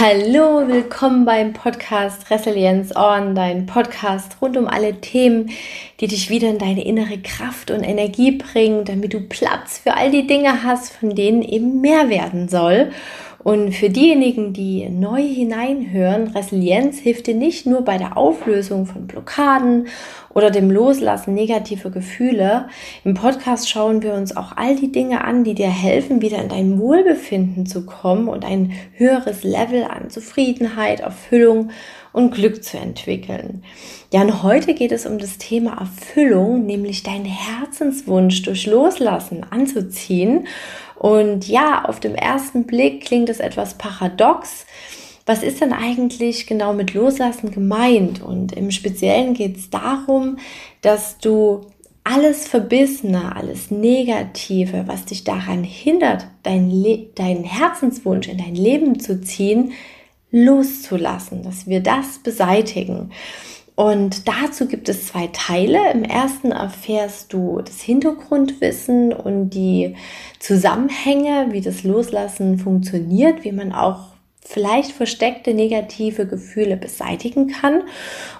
Hallo, willkommen beim Podcast Resilienz On, dein Podcast rund um alle Themen, die dich wieder in deine innere Kraft und Energie bringen, damit du Platz für all die Dinge hast, von denen eben mehr werden soll. Und für diejenigen, die neu hineinhören, Resilienz hilft dir nicht nur bei der Auflösung von Blockaden oder dem Loslassen negativer Gefühle. Im Podcast schauen wir uns auch all die Dinge an, die dir helfen, wieder in dein Wohlbefinden zu kommen und ein höheres Level an Zufriedenheit, Erfüllung und Glück zu entwickeln. Ja, und heute geht es um das Thema Erfüllung, nämlich deinen Herzenswunsch durch Loslassen anzuziehen. Und ja, auf dem ersten Blick klingt es etwas paradox. Was ist denn eigentlich genau mit Loslassen gemeint? Und im Speziellen geht es darum, dass du alles Verbissene, alles Negative, was dich daran hindert, deinen dein Herzenswunsch in dein Leben zu ziehen, loszulassen, dass wir das beseitigen. Und dazu gibt es zwei Teile. Im ersten erfährst du das Hintergrundwissen und die Zusammenhänge, wie das Loslassen funktioniert, wie man auch vielleicht versteckte negative Gefühle beseitigen kann.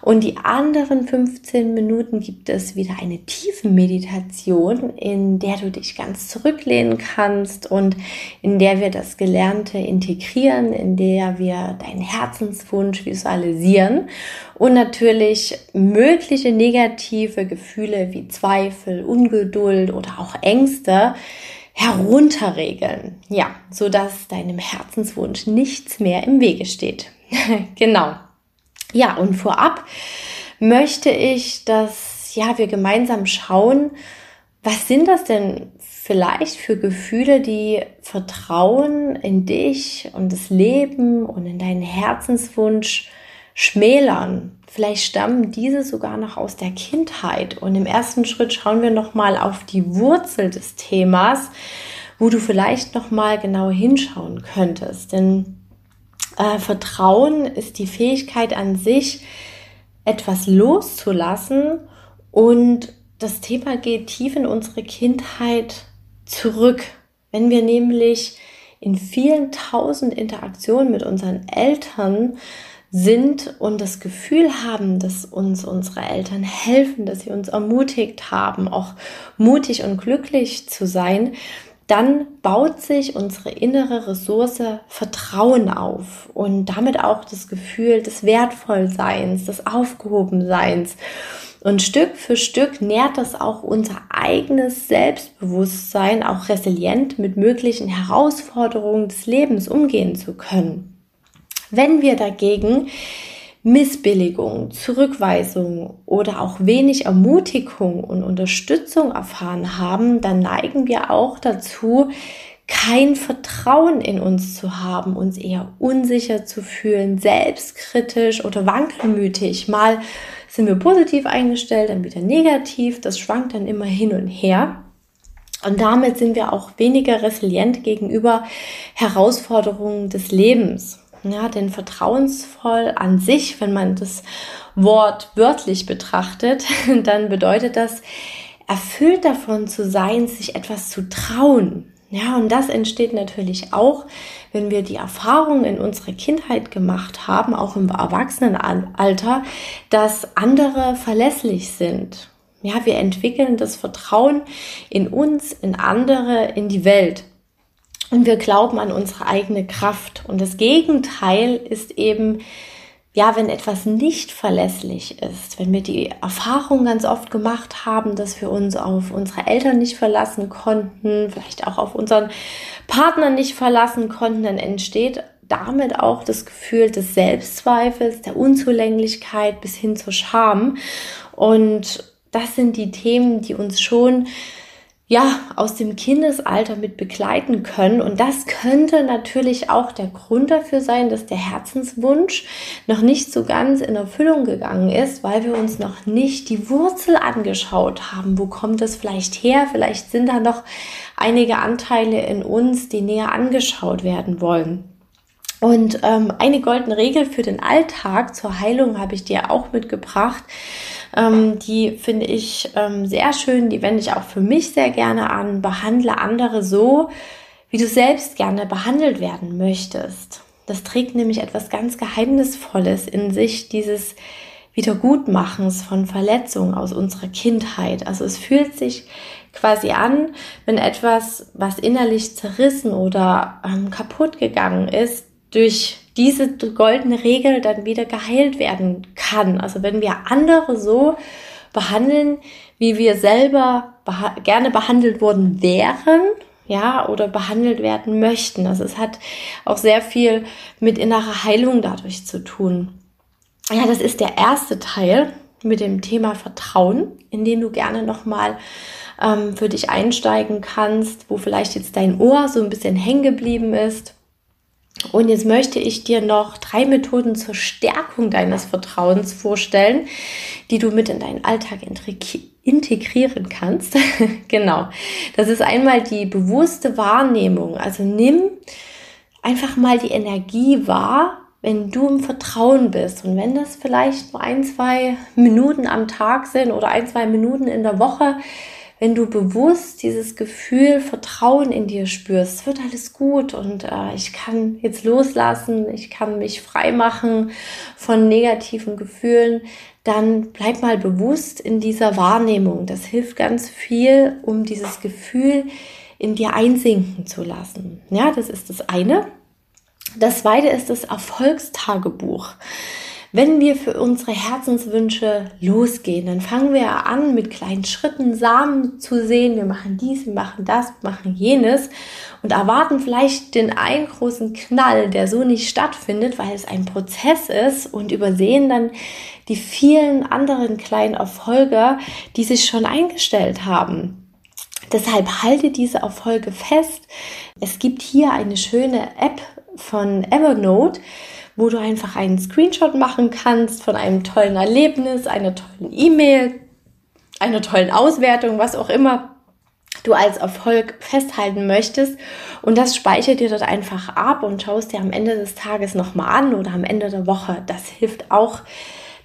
Und die anderen 15 Minuten gibt es wieder eine tiefe Meditation, in der du dich ganz zurücklehnen kannst und in der wir das Gelernte integrieren, in der wir deinen Herzenswunsch visualisieren und natürlich mögliche negative Gefühle wie Zweifel, Ungeduld oder auch Ängste herunterregeln. Ja, so dass deinem Herzenswunsch nichts mehr im Wege steht. genau. Ja, und vorab möchte ich, dass ja, wir gemeinsam schauen, was sind das denn vielleicht für Gefühle, die Vertrauen in dich und das Leben und in deinen Herzenswunsch schmälern. Vielleicht stammen diese sogar noch aus der Kindheit. Und im ersten Schritt schauen wir nochmal auf die Wurzel des Themas, wo du vielleicht nochmal genau hinschauen könntest. Denn äh, Vertrauen ist die Fähigkeit an sich, etwas loszulassen. Und das Thema geht tief in unsere Kindheit zurück. Wenn wir nämlich in vielen tausend Interaktionen mit unseren Eltern sind und das Gefühl haben, dass uns unsere Eltern helfen, dass sie uns ermutigt haben, auch mutig und glücklich zu sein, dann baut sich unsere innere Ressource Vertrauen auf und damit auch das Gefühl des Wertvollseins, des Aufgehobenseins. Und Stück für Stück nährt das auch unser eigenes Selbstbewusstsein, auch resilient mit möglichen Herausforderungen des Lebens umgehen zu können. Wenn wir dagegen Missbilligung, Zurückweisung oder auch wenig Ermutigung und Unterstützung erfahren haben, dann neigen wir auch dazu, kein Vertrauen in uns zu haben, uns eher unsicher zu fühlen, selbstkritisch oder wankelmütig. Mal sind wir positiv eingestellt, dann wieder negativ. Das schwankt dann immer hin und her. Und damit sind wir auch weniger resilient gegenüber Herausforderungen des Lebens. Ja, denn vertrauensvoll an sich, wenn man das Wort wörtlich betrachtet, dann bedeutet das, erfüllt davon zu sein, sich etwas zu trauen. Ja, und das entsteht natürlich auch, wenn wir die Erfahrung in unserer Kindheit gemacht haben, auch im Erwachsenenalter, dass andere verlässlich sind. Ja, wir entwickeln das Vertrauen in uns, in andere, in die Welt. Und wir glauben an unsere eigene Kraft. Und das Gegenteil ist eben, ja, wenn etwas nicht verlässlich ist, wenn wir die Erfahrung ganz oft gemacht haben, dass wir uns auf unsere Eltern nicht verlassen konnten, vielleicht auch auf unseren Partner nicht verlassen konnten, dann entsteht damit auch das Gefühl des Selbstzweifels, der Unzulänglichkeit bis hin zur Scham. Und das sind die Themen, die uns schon ja, aus dem Kindesalter mit begleiten können. Und das könnte natürlich auch der Grund dafür sein, dass der Herzenswunsch noch nicht so ganz in Erfüllung gegangen ist, weil wir uns noch nicht die Wurzel angeschaut haben. Wo kommt es vielleicht her? Vielleicht sind da noch einige Anteile in uns, die näher angeschaut werden wollen. Und ähm, eine goldene Regel für den Alltag zur Heilung habe ich dir auch mitgebracht. Ähm, die finde ich ähm, sehr schön, die wende ich auch für mich sehr gerne an. Behandle andere so, wie du selbst gerne behandelt werden möchtest. Das trägt nämlich etwas ganz Geheimnisvolles in sich, dieses Wiedergutmachens von Verletzungen aus unserer Kindheit. Also es fühlt sich quasi an, wenn etwas, was innerlich zerrissen oder ähm, kaputt gegangen ist, durch diese goldene Regel dann wieder geheilt werden kann. Also wenn wir andere so behandeln, wie wir selber beha gerne behandelt worden wären, ja, oder behandelt werden möchten. Also es hat auch sehr viel mit innerer Heilung dadurch zu tun. Ja, das ist der erste Teil mit dem Thema Vertrauen, in den du gerne nochmal ähm, für dich einsteigen kannst, wo vielleicht jetzt dein Ohr so ein bisschen hängen geblieben ist. Und jetzt möchte ich dir noch drei Methoden zur Stärkung deines Vertrauens vorstellen, die du mit in deinen Alltag integrieren kannst. genau. Das ist einmal die bewusste Wahrnehmung. Also nimm einfach mal die Energie wahr, wenn du im Vertrauen bist. Und wenn das vielleicht nur ein, zwei Minuten am Tag sind oder ein, zwei Minuten in der Woche, wenn du bewusst dieses Gefühl Vertrauen in dir spürst, wird alles gut und äh, ich kann jetzt loslassen, ich kann mich frei machen von negativen Gefühlen, dann bleib mal bewusst in dieser Wahrnehmung. Das hilft ganz viel, um dieses Gefühl in dir einsinken zu lassen. Ja, das ist das eine. Das zweite ist das Erfolgstagebuch. Wenn wir für unsere Herzenswünsche losgehen, dann fangen wir an, mit kleinen Schritten Samen zu sehen. Wir machen dies, wir machen das, wir machen jenes und erwarten vielleicht den einen großen Knall, der so nicht stattfindet, weil es ein Prozess ist und übersehen dann die vielen anderen kleinen Erfolge, die sich schon eingestellt haben. Deshalb halte diese Erfolge fest. Es gibt hier eine schöne App von Evernote, wo du einfach einen Screenshot machen kannst von einem tollen Erlebnis, einer tollen E-Mail, einer tollen Auswertung, was auch immer du als Erfolg festhalten möchtest. Und das speichert dir dort einfach ab und schaust dir am Ende des Tages nochmal an oder am Ende der Woche. Das hilft auch,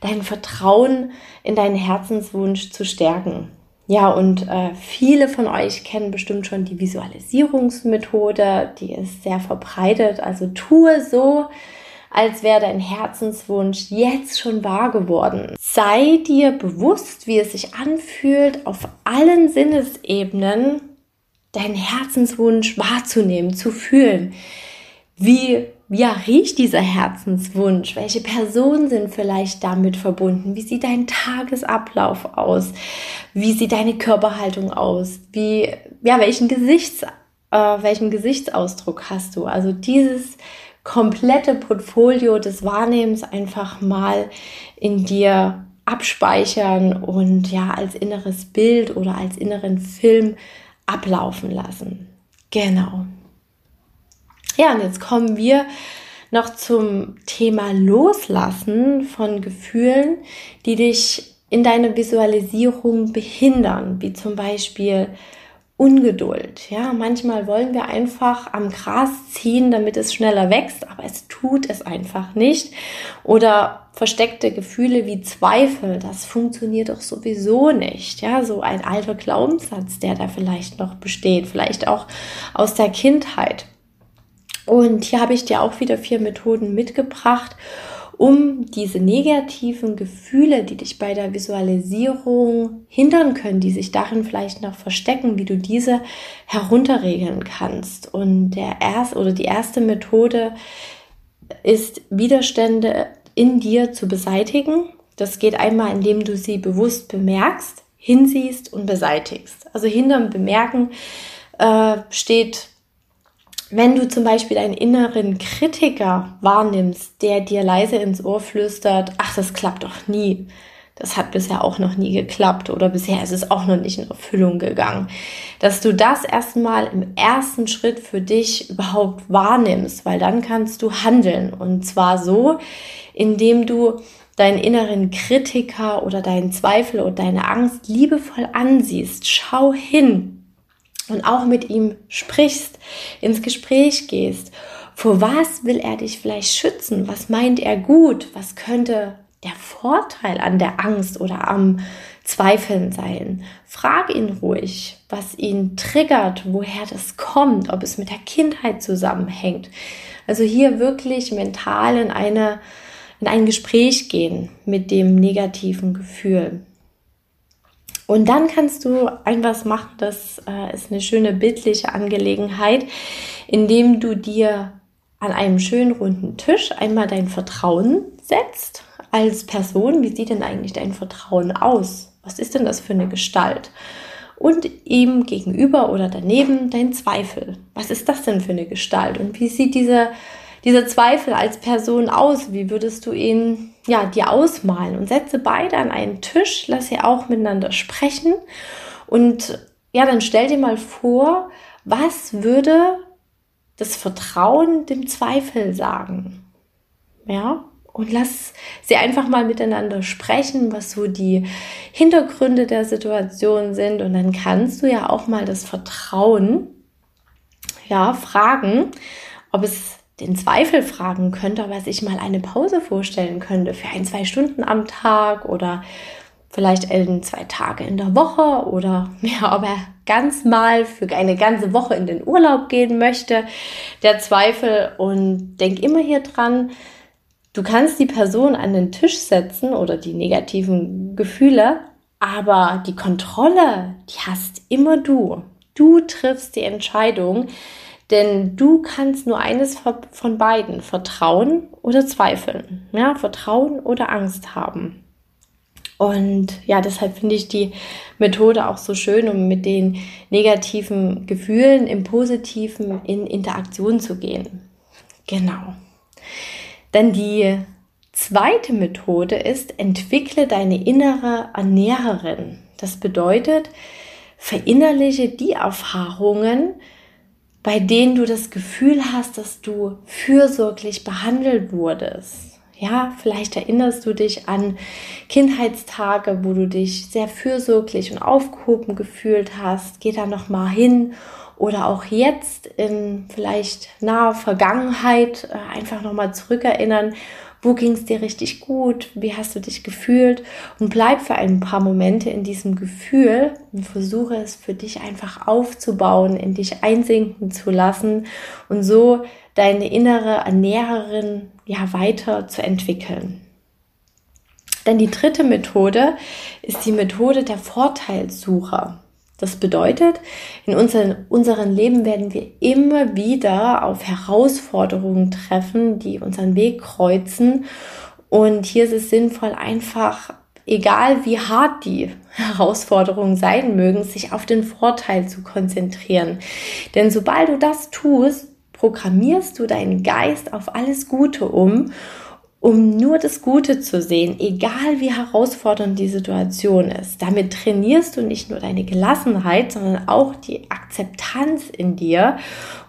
dein Vertrauen in deinen Herzenswunsch zu stärken. Ja, und äh, viele von euch kennen bestimmt schon die Visualisierungsmethode, die ist sehr verbreitet. Also tue so, als wäre dein Herzenswunsch jetzt schon wahr geworden. Sei dir bewusst, wie es sich anfühlt, auf allen Sinnesebenen deinen Herzenswunsch wahrzunehmen, zu fühlen. Wie ja, riecht dieser Herzenswunsch? Welche Personen sind vielleicht damit verbunden? Wie sieht dein Tagesablauf aus? Wie sieht deine Körperhaltung aus? Wie, ja, welchen Gesichts, äh, welchen Gesichtsausdruck hast du? Also dieses komplette Portfolio des Wahrnehmens einfach mal in dir abspeichern und ja als inneres Bild oder als inneren Film ablaufen lassen. Genau. Ja, und jetzt kommen wir noch zum Thema Loslassen von Gefühlen, die dich in deiner Visualisierung behindern, wie zum Beispiel Ungeduld. Ja, manchmal wollen wir einfach am Gras ziehen, damit es schneller wächst, aber es tut es einfach nicht. Oder versteckte Gefühle wie Zweifel, das funktioniert doch sowieso nicht. Ja, so ein alter Glaubenssatz, der da vielleicht noch besteht, vielleicht auch aus der Kindheit. Und hier habe ich dir auch wieder vier Methoden mitgebracht, um diese negativen Gefühle, die dich bei der Visualisierung hindern können, die sich darin vielleicht noch verstecken, wie du diese herunterregeln kannst. Und der erste oder die erste Methode ist Widerstände in dir zu beseitigen. Das geht einmal, indem du sie bewusst bemerkst, hinsiehst und beseitigst. Also hinter dem Bemerken äh, steht wenn du zum Beispiel einen inneren Kritiker wahrnimmst, der dir leise ins Ohr flüstert, ach, das klappt doch nie. Das hat bisher auch noch nie geklappt oder bisher ist es auch noch nicht in Erfüllung gegangen. Dass du das erstmal im ersten Schritt für dich überhaupt wahrnimmst, weil dann kannst du handeln. Und zwar so, indem du deinen inneren Kritiker oder deinen Zweifel oder deine Angst liebevoll ansiehst. Schau hin, und auch mit ihm sprichst, ins Gespräch gehst. Vor was will er dich vielleicht schützen? Was meint er gut? Was könnte der Vorteil an der Angst oder am Zweifeln sein. Frag ihn ruhig, was ihn triggert, woher das kommt, ob es mit der Kindheit zusammenhängt. Also hier wirklich mental in eine in ein Gespräch gehen mit dem negativen Gefühl. Und dann kannst du etwas machen, das äh, ist eine schöne bildliche Angelegenheit, indem du dir an einem schönen runden Tisch einmal dein Vertrauen setzt als Person. Wie sieht denn eigentlich dein Vertrauen aus? Was ist denn das für eine Gestalt? Und ihm gegenüber oder daneben dein Zweifel. Was ist das denn für eine Gestalt? Und wie sieht diese, dieser Zweifel als Person aus? Wie würdest du ihn ja, dir ausmalen? Und setze beide an einen Tisch, lass sie auch miteinander sprechen. Und ja, dann stell dir mal vor, was würde das Vertrauen dem Zweifel sagen. Ja, und lass sie einfach mal miteinander sprechen, was so die Hintergründe der Situation sind. Und dann kannst du ja auch mal das Vertrauen, ja, fragen, ob es den Zweifel fragen könnte, ob er sich mal eine Pause vorstellen könnte für ein, zwei Stunden am Tag oder vielleicht in zwei Tage in der Woche oder ja, ob er ganz mal für eine ganze Woche in den Urlaub gehen möchte, der Zweifel. Und denk immer hier dran, du kannst die Person an den Tisch setzen oder die negativen Gefühle, aber die Kontrolle, die hast immer du. Du triffst die Entscheidung, denn du kannst nur eines von beiden, Vertrauen oder Zweifeln. Ja, Vertrauen oder Angst haben. Und ja, deshalb finde ich die Methode auch so schön, um mit den negativen Gefühlen im Positiven in Interaktion zu gehen. Genau. Dann die zweite Methode ist, entwickle deine innere Ernährerin. Das bedeutet, verinnerliche die Erfahrungen, bei denen du das Gefühl hast, dass du fürsorglich behandelt wurdest ja, vielleicht erinnerst du dich an Kindheitstage, wo du dich sehr fürsorglich und aufgehoben gefühlt hast. Geh da noch mal hin oder auch jetzt in vielleicht naher Vergangenheit äh, einfach noch mal zurückerinnern, wo ging es dir richtig gut, wie hast du dich gefühlt und bleib für ein paar Momente in diesem Gefühl und versuche es für dich einfach aufzubauen, in dich einsinken zu lassen und so deine innere Ernährerin ja weiter zu entwickeln. Dann die dritte Methode ist die Methode der Vorteilssuche. Das bedeutet, in unseren, unserem Leben werden wir immer wieder auf Herausforderungen treffen, die unseren Weg kreuzen. Und hier ist es sinnvoll, einfach, egal wie hart die Herausforderungen sein mögen, sich auf den Vorteil zu konzentrieren. Denn sobald du das tust, programmierst du deinen Geist auf alles Gute um, um nur das Gute zu sehen, egal wie herausfordernd die Situation ist. Damit trainierst du nicht nur deine Gelassenheit, sondern auch die Akzeptanz in dir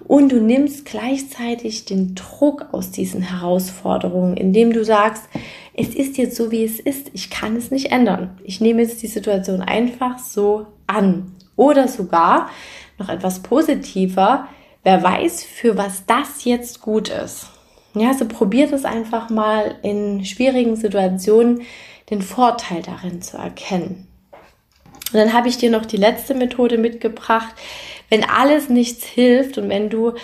und du nimmst gleichzeitig den Druck aus diesen Herausforderungen, indem du sagst, es ist jetzt so, wie es ist, ich kann es nicht ändern. Ich nehme jetzt die Situation einfach so an. Oder sogar noch etwas positiver, wer weiß, für was das jetzt gut ist. Ja, also probiert es einfach mal in schwierigen Situationen den Vorteil darin zu erkennen. Und dann habe ich dir noch die letzte Methode mitgebracht. Wenn alles nichts hilft und wenn du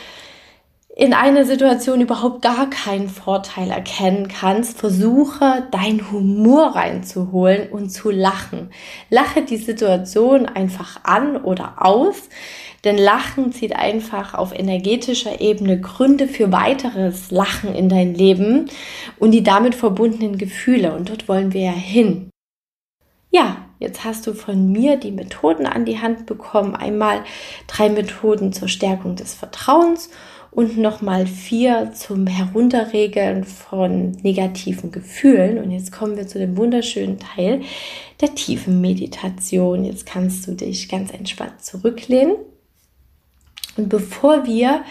in einer Situation überhaupt gar keinen Vorteil erkennen kannst, versuche deinen Humor reinzuholen und zu lachen. Lache die Situation einfach an oder aus denn Lachen zieht einfach auf energetischer Ebene Gründe für weiteres Lachen in dein Leben und die damit verbundenen Gefühle. Und dort wollen wir ja hin. Ja, jetzt hast du von mir die Methoden an die Hand bekommen. Einmal drei Methoden zur Stärkung des Vertrauens und nochmal vier zum Herunterregeln von negativen Gefühlen. Und jetzt kommen wir zu dem wunderschönen Teil der tiefen Meditation. Jetzt kannst du dich ganz entspannt zurücklehnen und bevor wir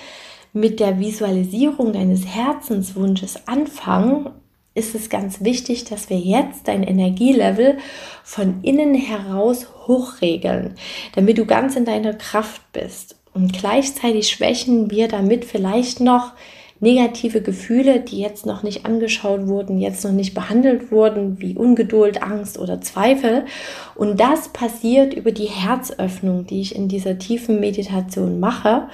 mit der Visualisierung deines Herzenswunsches anfangen, ist es ganz wichtig, dass wir jetzt dein Energielevel von innen heraus hochregeln, damit du ganz in deiner Kraft bist. Und gleichzeitig schwächen wir damit vielleicht noch negative Gefühle, die jetzt noch nicht angeschaut wurden, jetzt noch nicht behandelt wurden, wie Ungeduld, Angst oder Zweifel. Und das passiert über die Herzöffnung, die ich in dieser tiefen Meditation mache.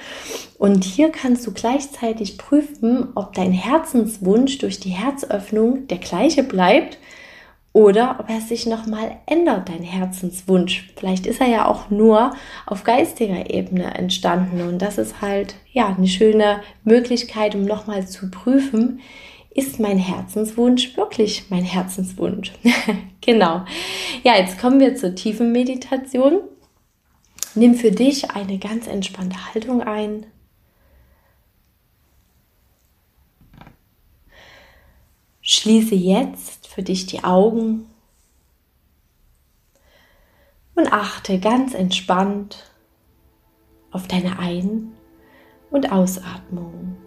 Und hier kannst du gleichzeitig prüfen, ob dein Herzenswunsch durch die Herzöffnung der gleiche bleibt oder ob er sich nochmal ändert, dein Herzenswunsch. Vielleicht ist er ja auch nur auf geistiger Ebene entstanden und das ist halt ja eine schöne Möglichkeit, um nochmal zu prüfen, ist mein Herzenswunsch wirklich mein Herzenswunsch? genau. Ja, jetzt kommen wir zur tiefen Meditation. Nimm für dich eine ganz entspannte Haltung ein. Schließe jetzt für dich die Augen. Und achte ganz entspannt auf deine Ein- und Ausatmung.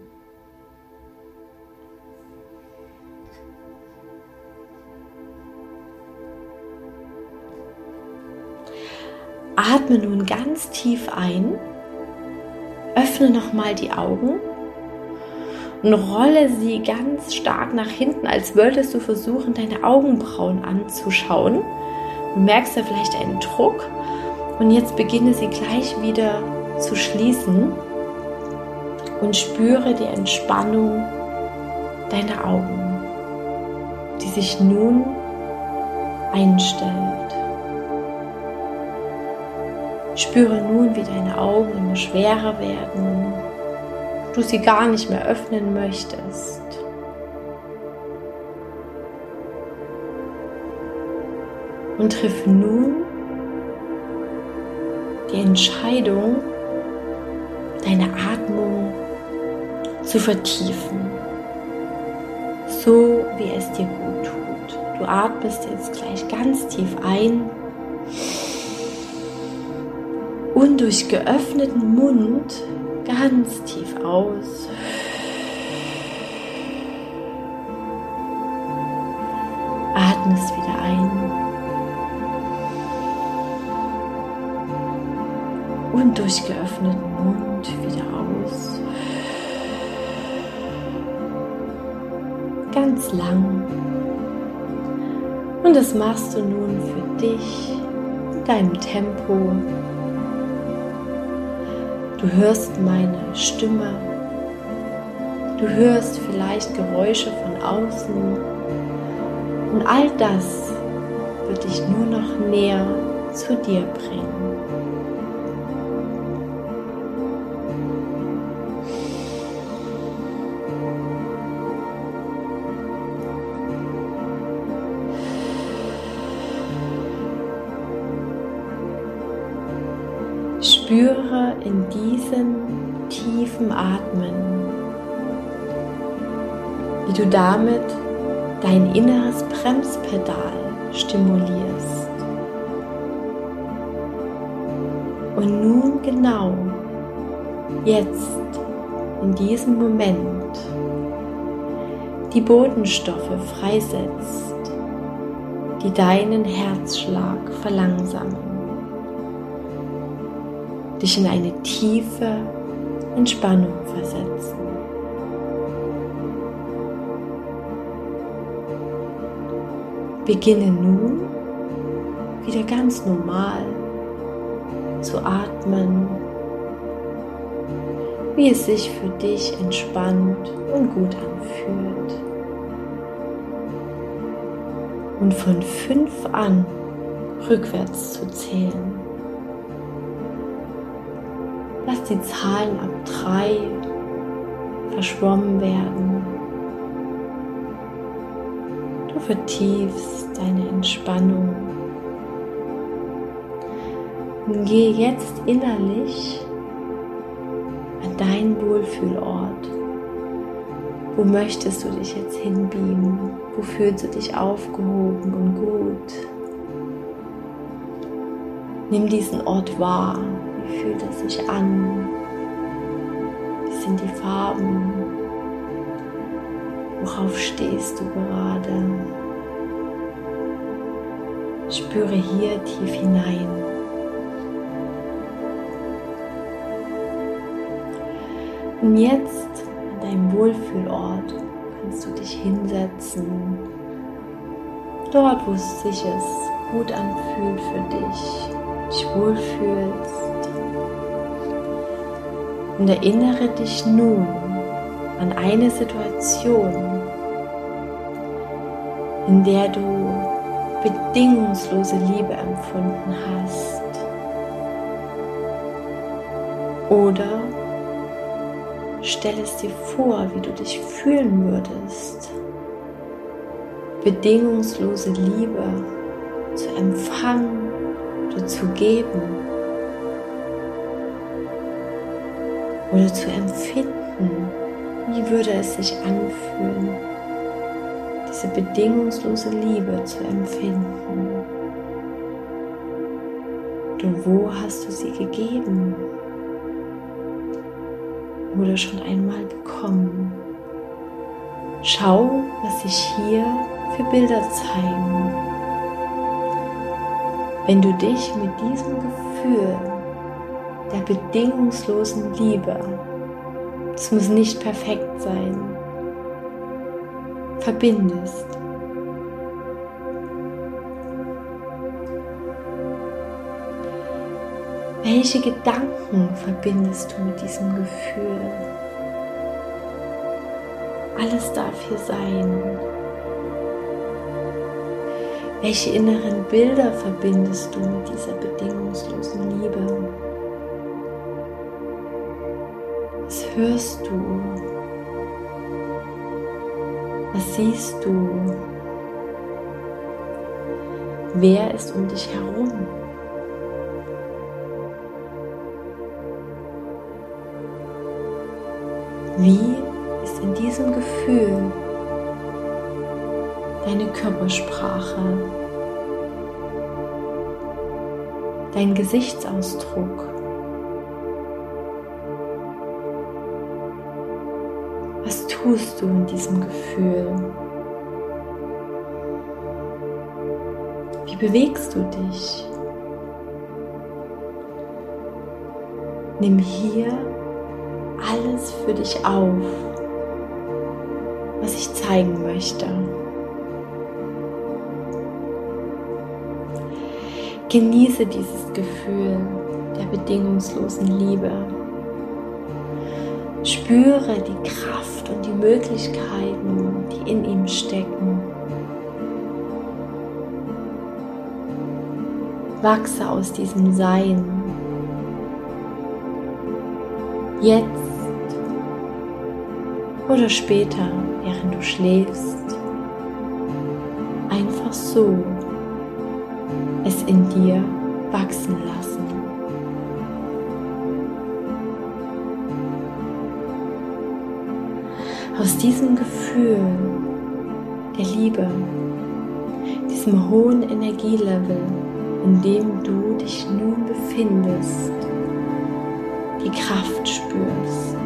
Atme nun ganz tief ein, öffne nochmal die Augen und rolle sie ganz stark nach hinten, als würdest du versuchen, deine Augenbrauen anzuschauen. Du merkst da vielleicht einen Druck und jetzt beginne sie gleich wieder zu schließen und spüre die Entspannung deiner Augen, die sich nun einstellt. Spüre nun, wie deine Augen immer schwerer werden, du sie gar nicht mehr öffnen möchtest. Und triff nun die Entscheidung, deine Atmung zu vertiefen, so wie es dir gut tut. Du atmest jetzt gleich ganz tief ein und durch geöffneten Mund ganz tief aus. Atme es wieder ein. Und durch geöffneten Mund wieder aus. Ganz lang. Und das machst du nun für dich in deinem Tempo Du hörst meine Stimme. Du hörst vielleicht Geräusche von außen. Und all das wird dich nur noch näher zu dir bringen. In diesem tiefen Atmen, wie du damit dein inneres Bremspedal stimulierst. Und nun genau, jetzt, in diesem Moment, die Botenstoffe freisetzt, die deinen Herzschlag verlangsamen dich in eine tiefe Entspannung versetzen. Beginne nun wieder ganz normal zu atmen, wie es sich für dich entspannt und gut anfühlt. Und von fünf an rückwärts zu zählen. Die Zahlen ab drei verschwommen werden. Du vertiefst deine Entspannung. Und gehe jetzt innerlich an deinen Wohlfühlort. Wo möchtest du dich jetzt hinbeamen? Wo fühlst du dich aufgehoben und gut? Nimm diesen Ort wahr. Fühlt es sich an? Wie sind die Farben? Worauf stehst du gerade? Spüre hier tief hinein. Und jetzt an deinem Wohlfühlort kannst du dich hinsetzen. Dort, wo es sich es gut anfühlt für dich, dich wohlfühlst. Und erinnere dich nun an eine Situation, in der du bedingungslose Liebe empfunden hast. Oder stell es dir vor, wie du dich fühlen würdest, bedingungslose Liebe zu empfangen oder zu geben oder zu empfinden. Wie würde es sich anfühlen, diese bedingungslose Liebe zu empfinden? Und wo hast du sie gegeben? Oder schon einmal bekommen? Schau, was sich hier für Bilder zeigen. Wenn du dich mit diesem Gefühl der bedingungslosen Liebe, es muss nicht perfekt sein, verbindest. Welche Gedanken verbindest du mit diesem Gefühl? Alles darf hier sein. Welche inneren Bilder verbindest du mit dieser bedingungslosen Liebe? Hörst du? Was siehst du? Wer ist um dich herum? Wie ist in diesem Gefühl deine Körpersprache, dein Gesichtsausdruck? Tust du in diesem Gefühl? Wie bewegst du dich? Nimm hier alles für dich auf, was ich zeigen möchte. Genieße dieses Gefühl der bedingungslosen Liebe. Spüre die Kraft und die Möglichkeiten, die in ihm stecken. Wachse aus diesem Sein. Jetzt oder später, während du schläfst. Einfach so es in dir wachsen lassen. Aus diesem Gefühl der Liebe, diesem hohen Energielevel, in dem du dich nun befindest, die Kraft spürst.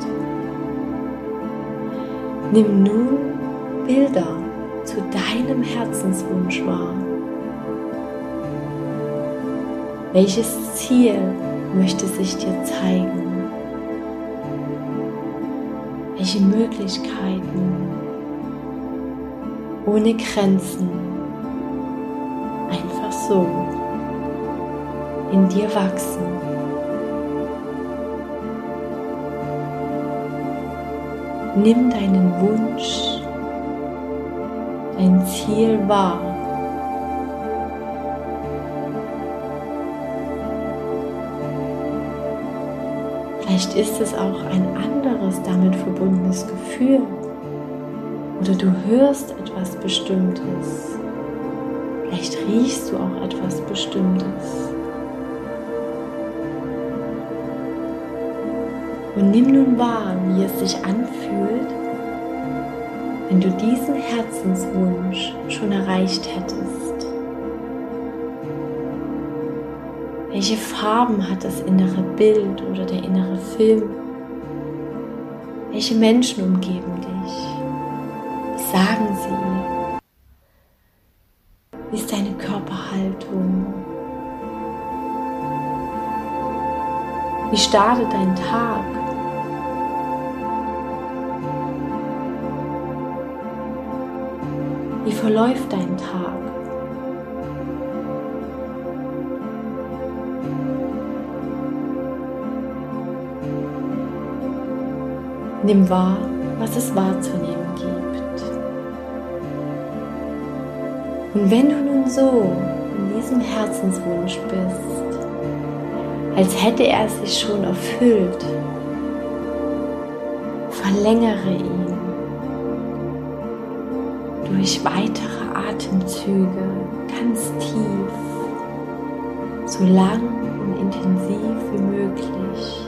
Nimm nun Bilder zu deinem Herzenswunsch wahr. Welches Ziel möchte sich dir zeigen? Welche Möglichkeiten ohne Grenzen einfach so in dir wachsen? Nimm deinen Wunsch, dein Ziel wahr. Vielleicht ist es auch ein anderes damit verbundenes Gefühl. Oder du hörst etwas Bestimmtes. Vielleicht riechst du auch etwas Bestimmtes. Und nimm nun wahr, wie es sich anfühlt, wenn du diesen Herzenswunsch schon erreicht hättest. Welche Farben hat das innere Bild oder der innere Film? Welche Menschen umgeben dich? Was sagen sie? Wie ist deine Körperhaltung? Wie startet dein Tag? Wie verläuft dein Tag? Nimm wahr, was es wahrzunehmen gibt. Und wenn du nun so in diesem Herzenswunsch bist, als hätte er sich schon erfüllt, verlängere ihn durch weitere Atemzüge ganz tief, so lang und intensiv wie möglich.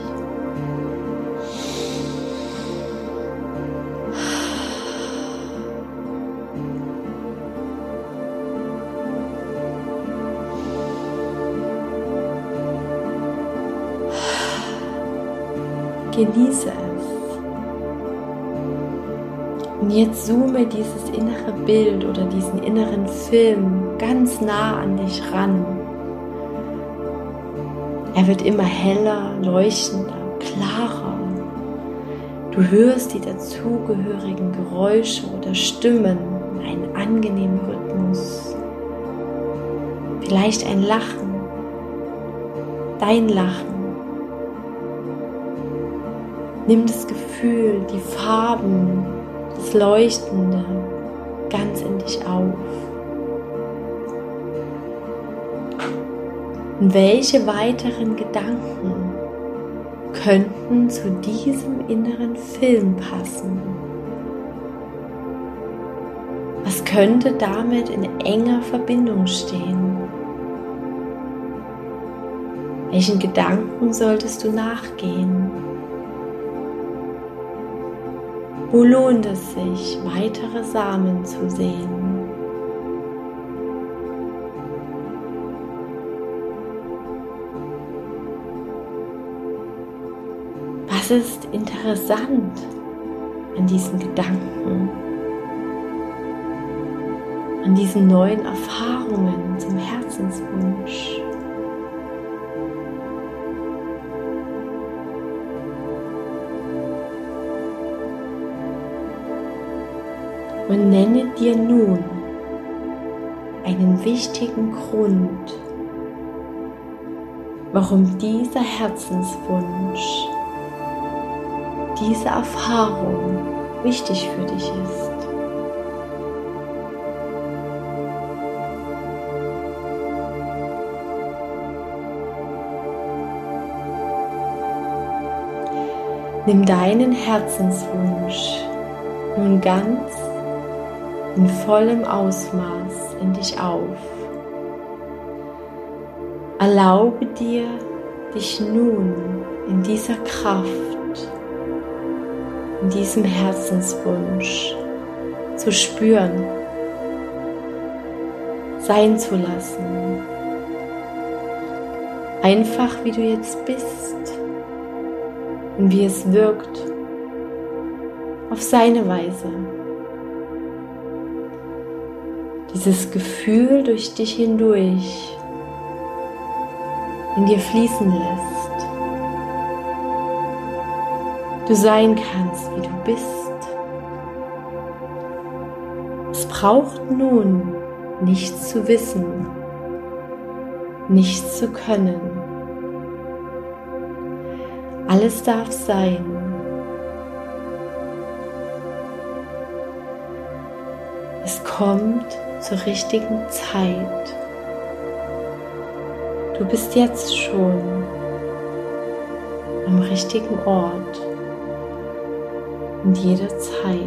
Genieße es. Und jetzt zoome dieses innere Bild oder diesen inneren Film ganz nah an dich ran. Er wird immer heller, leuchtender, klarer. Du hörst die dazugehörigen Geräusche oder Stimmen in einen angenehmen Rhythmus. Vielleicht ein Lachen, dein Lachen Nimm das Gefühl, die Farben, das Leuchtende ganz in dich auf. Und welche weiteren Gedanken könnten zu diesem inneren Film passen? Was könnte damit in enger Verbindung stehen? Welchen Gedanken solltest du nachgehen? Wo lohnt es sich, weitere Samen zu sehen? Was ist interessant an diesen Gedanken, an diesen neuen Erfahrungen zum Herzenswunsch? Und nenne dir nun einen wichtigen Grund, warum dieser Herzenswunsch, diese Erfahrung wichtig für dich ist. Nimm deinen Herzenswunsch nun ganz in vollem Ausmaß in dich auf. Erlaube dir, dich nun in dieser Kraft, in diesem Herzenswunsch zu spüren, sein zu lassen. Einfach wie du jetzt bist und wie es wirkt, auf seine Weise dieses Gefühl durch dich hindurch in dir fließen lässt. Du sein kannst, wie du bist. Es braucht nun nichts zu wissen, nichts zu können. Alles darf sein. Es kommt zur richtigen Zeit. Du bist jetzt schon am richtigen Ort und jederzeit.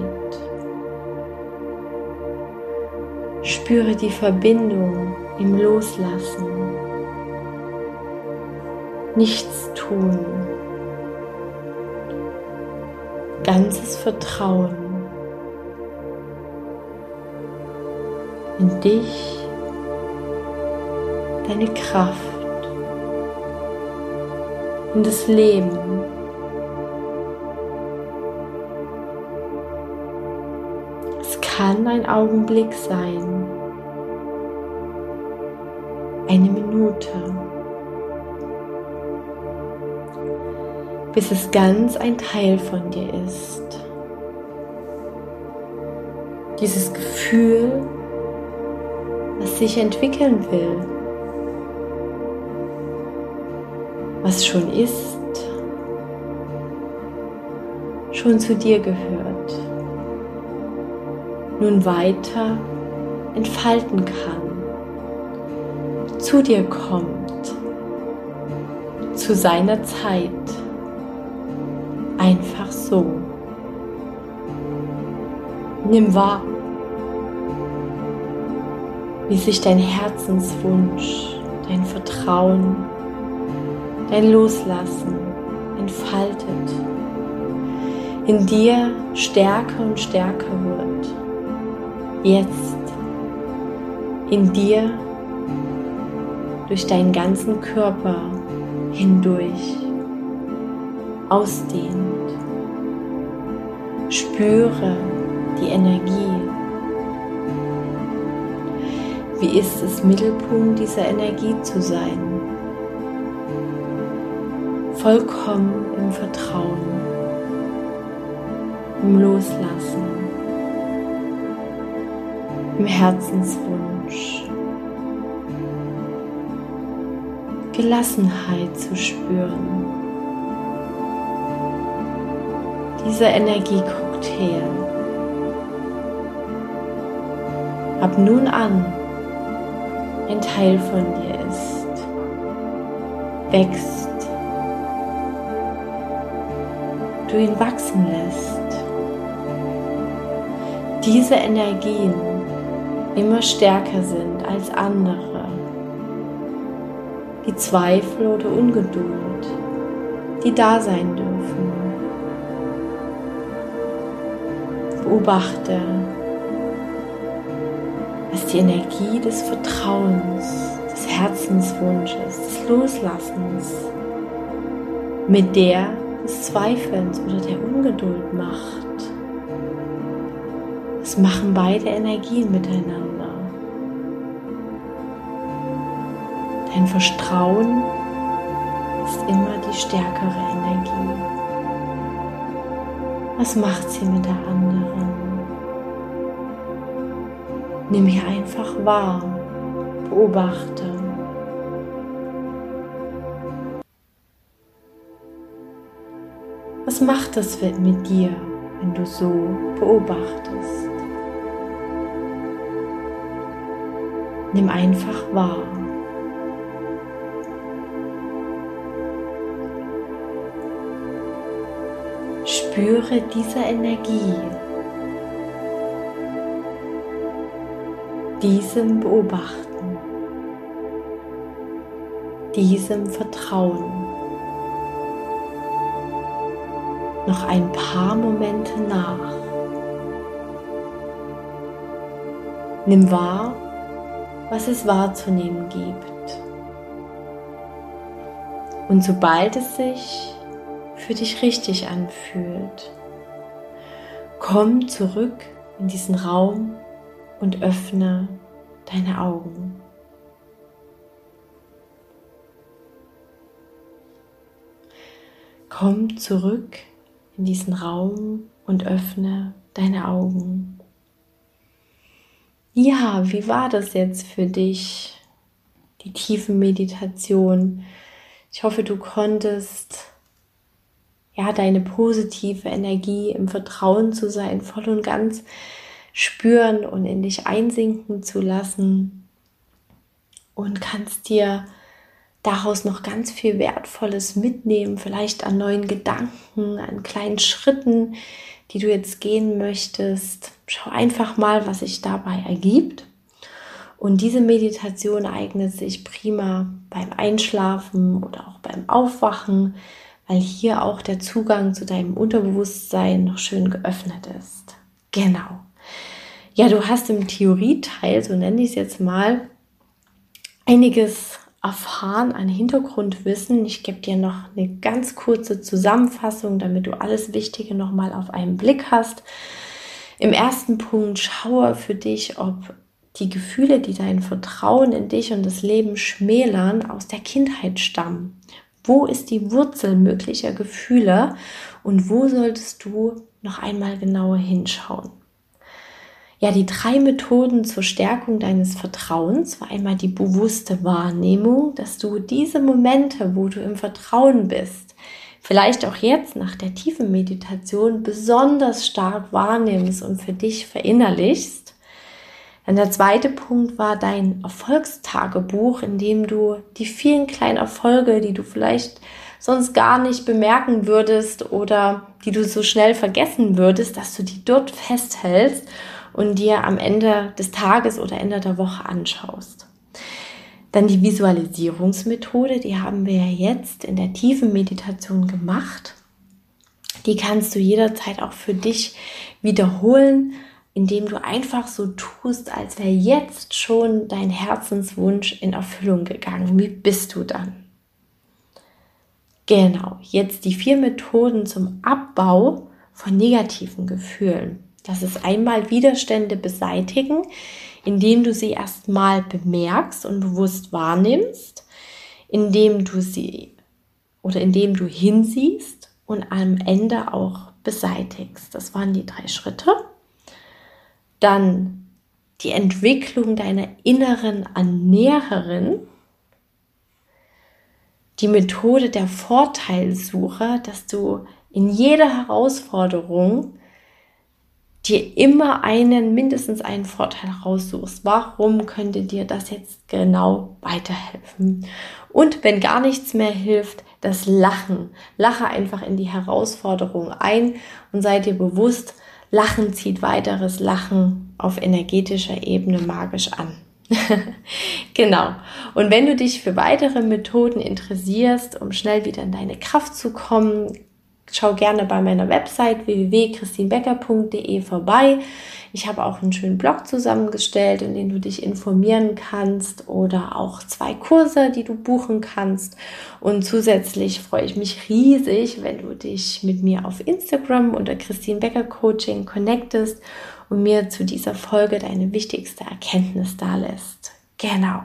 Spüre die Verbindung im Loslassen. Nichts tun. Ganzes Vertrauen. In dich, deine Kraft, in das Leben. Es kann ein Augenblick sein, eine Minute, bis es ganz ein Teil von dir ist. Dieses Gefühl, sich entwickeln will, was schon ist, schon zu dir gehört, nun weiter entfalten kann, zu dir kommt, zu seiner Zeit, einfach so. Nimm wahr, wie sich dein Herzenswunsch, dein Vertrauen, dein Loslassen entfaltet, in dir stärker und stärker wird. Jetzt in dir durch deinen ganzen Körper hindurch ausdehnt. Spüre die Energie. Wie ist es, Mittelpunkt dieser Energie zu sein? Vollkommen im Vertrauen, im Loslassen, im Herzenswunsch. Gelassenheit zu spüren. Dieser Energiecocktail. Ab nun an ein Teil von dir ist, wächst, du ihn wachsen lässt. Diese Energien immer stärker sind als andere die Zweifel oder Ungeduld, die da sein dürfen. Beobachte, was die Energie des Vertrauens, des Herzenswunsches, des Loslassens mit der des Zweifelns oder der Ungeduld macht. Es machen beide Energien miteinander. Dein Vertrauen ist immer die stärkere Energie. Was macht sie mit der anderen? Nimm hier einfach wahr, beobachte. Was macht es mit dir, wenn du so beobachtest? Nimm einfach wahr. Spüre diese Energie, diesem Beobachten, diesem Vertrauen. Noch ein paar Momente nach. Nimm wahr, was es wahrzunehmen gibt. Und sobald es sich für dich richtig anfühlt. Komm zurück in diesen Raum und öffne deine Augen. Komm zurück in diesen Raum und öffne deine Augen. Ja, wie war das jetzt für dich, die tiefen Meditation? Ich hoffe, du konntest ja, deine positive Energie im Vertrauen zu sein, voll und ganz spüren und in dich einsinken zu lassen und kannst dir daraus noch ganz viel Wertvolles mitnehmen, vielleicht an neuen Gedanken, an kleinen Schritten, die du jetzt gehen möchtest. Schau einfach mal, was sich dabei ergibt. Und diese Meditation eignet sich prima beim Einschlafen oder auch beim Aufwachen, weil hier auch der Zugang zu deinem Unterbewusstsein noch schön geöffnet ist. Genau. Ja, du hast im Theorieteil, so nenne ich es jetzt mal, einiges erfahren an Hintergrundwissen. Ich gebe dir noch eine ganz kurze Zusammenfassung, damit du alles Wichtige nochmal auf einen Blick hast. Im ersten Punkt schaue für dich, ob die Gefühle, die dein Vertrauen in dich und das Leben schmälern, aus der Kindheit stammen. Wo ist die Wurzel möglicher Gefühle und wo solltest du noch einmal genauer hinschauen? Ja, die drei Methoden zur Stärkung deines Vertrauens war einmal die bewusste Wahrnehmung, dass du diese Momente, wo du im Vertrauen bist, vielleicht auch jetzt nach der tiefen Meditation besonders stark wahrnimmst und für dich verinnerlichst. Dann der zweite Punkt war dein Erfolgstagebuch, in dem du die vielen kleinen Erfolge, die du vielleicht sonst gar nicht bemerken würdest oder die du so schnell vergessen würdest, dass du die dort festhältst und dir am Ende des Tages oder Ende der Woche anschaust. Dann die Visualisierungsmethode, die haben wir ja jetzt in der tiefen Meditation gemacht. Die kannst du jederzeit auch für dich wiederholen, indem du einfach so tust, als wäre jetzt schon dein Herzenswunsch in Erfüllung gegangen. Wie bist du dann? Genau, jetzt die vier Methoden zum Abbau von negativen Gefühlen. Das ist einmal Widerstände beseitigen, indem du sie erstmal bemerkst und bewusst wahrnimmst, indem du sie oder indem du hinsiehst und am Ende auch beseitigst. Das waren die drei Schritte. Dann die Entwicklung deiner inneren Ernährerin, die Methode der Vorteilssuche, dass du in jeder Herausforderung dir immer einen, mindestens einen Vorteil raussuchst. Warum könnte dir das jetzt genau weiterhelfen? Und wenn gar nichts mehr hilft, das Lachen. Lache einfach in die Herausforderung ein und sei dir bewusst, Lachen zieht weiteres Lachen auf energetischer Ebene magisch an. genau. Und wenn du dich für weitere Methoden interessierst, um schnell wieder in deine Kraft zu kommen, schau gerne bei meiner Website www.christinbecker.de vorbei. Ich habe auch einen schönen Blog zusammengestellt, in dem du dich informieren kannst oder auch zwei Kurse, die du buchen kannst. Und zusätzlich freue ich mich riesig, wenn du dich mit mir auf Instagram unter Christine Becker Coaching connectest und mir zu dieser Folge deine wichtigste Erkenntnis da lässt. Genau.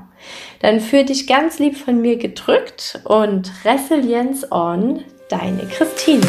Dann fühl dich ganz lieb von mir gedrückt und Resilienz on deine Christine.